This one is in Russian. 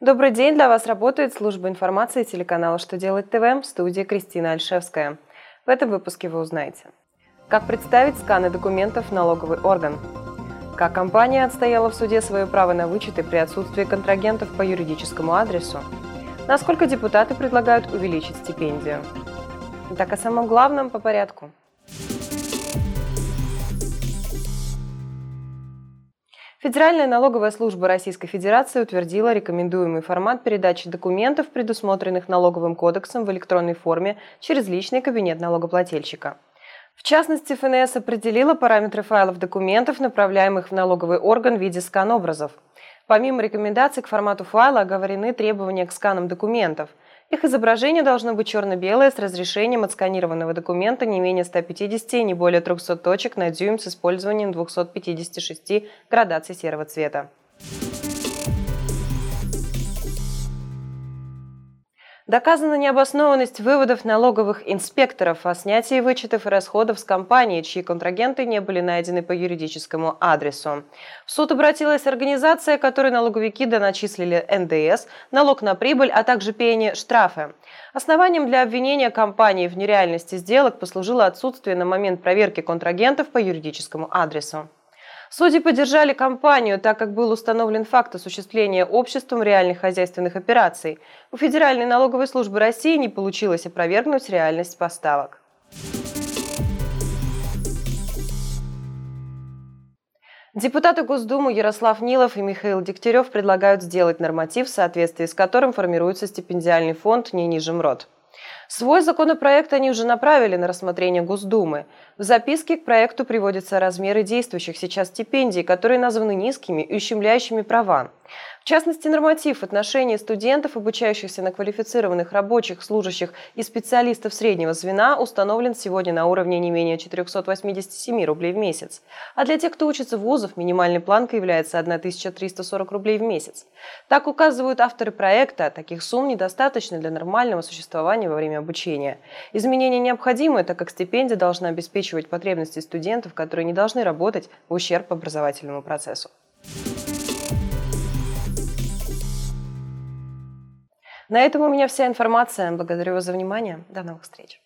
Добрый день, для вас работает служба информации телеканала «Что делать ТВ» в студии Кристина Альшевская. В этом выпуске вы узнаете, как представить сканы документов в налоговый орган, как компания отстояла в суде свое право на вычеты при отсутствии контрагентов по юридическому адресу, насколько депутаты предлагают увеличить стипендию. Итак, о самом главном по порядку – Федеральная налоговая служба Российской Федерации утвердила рекомендуемый формат передачи документов, предусмотренных налоговым кодексом в электронной форме через личный кабинет налогоплательщика. В частности, ФНС определила параметры файлов документов, направляемых в налоговый орган в виде скан-образов. Помимо рекомендаций к формату файла оговорены требования к сканам документов – их изображение должно быть черно-белое с разрешением отсканированного документа не менее 150 и не более 300 точек на дюйм с использованием 256 градаций серого цвета. Доказана необоснованность выводов налоговых инспекторов о снятии вычетов и расходов с компаний, чьи контрагенты не были найдены по юридическому адресу. В суд обратилась организация, которой налоговики доначислили НДС, налог на прибыль, а также пение штрафы. Основанием для обвинения компании в нереальности сделок послужило отсутствие на момент проверки контрагентов по юридическому адресу. Судьи поддержали компанию, так как был установлен факт осуществления обществом реальных хозяйственных операций. У Федеральной налоговой службы России не получилось опровергнуть реальность поставок. Депутаты Госдумы Ярослав Нилов и Михаил Дегтярев предлагают сделать норматив, в соответствии с которым формируется стипендиальный фонд не ниже МРОД. Свой законопроект они уже направили на рассмотрение Госдумы. В записке к проекту приводятся размеры действующих сейчас стипендий, которые названы низкими и ущемляющими права. В частности, норматив в отношении студентов, обучающихся на квалифицированных рабочих, служащих и специалистов среднего звена, установлен сегодня на уровне не менее 487 рублей в месяц. А для тех, кто учится в вузах, минимальной планкой является 1340 рублей в месяц. Так указывают авторы проекта, таких сумм недостаточно для нормального существования во время обучения. Изменения необходимы, так как стипендия должна обеспечивать потребности студентов, которые не должны работать в ущерб образовательному процессу. На этом у меня вся информация. Благодарю вас за внимание. До новых встреч.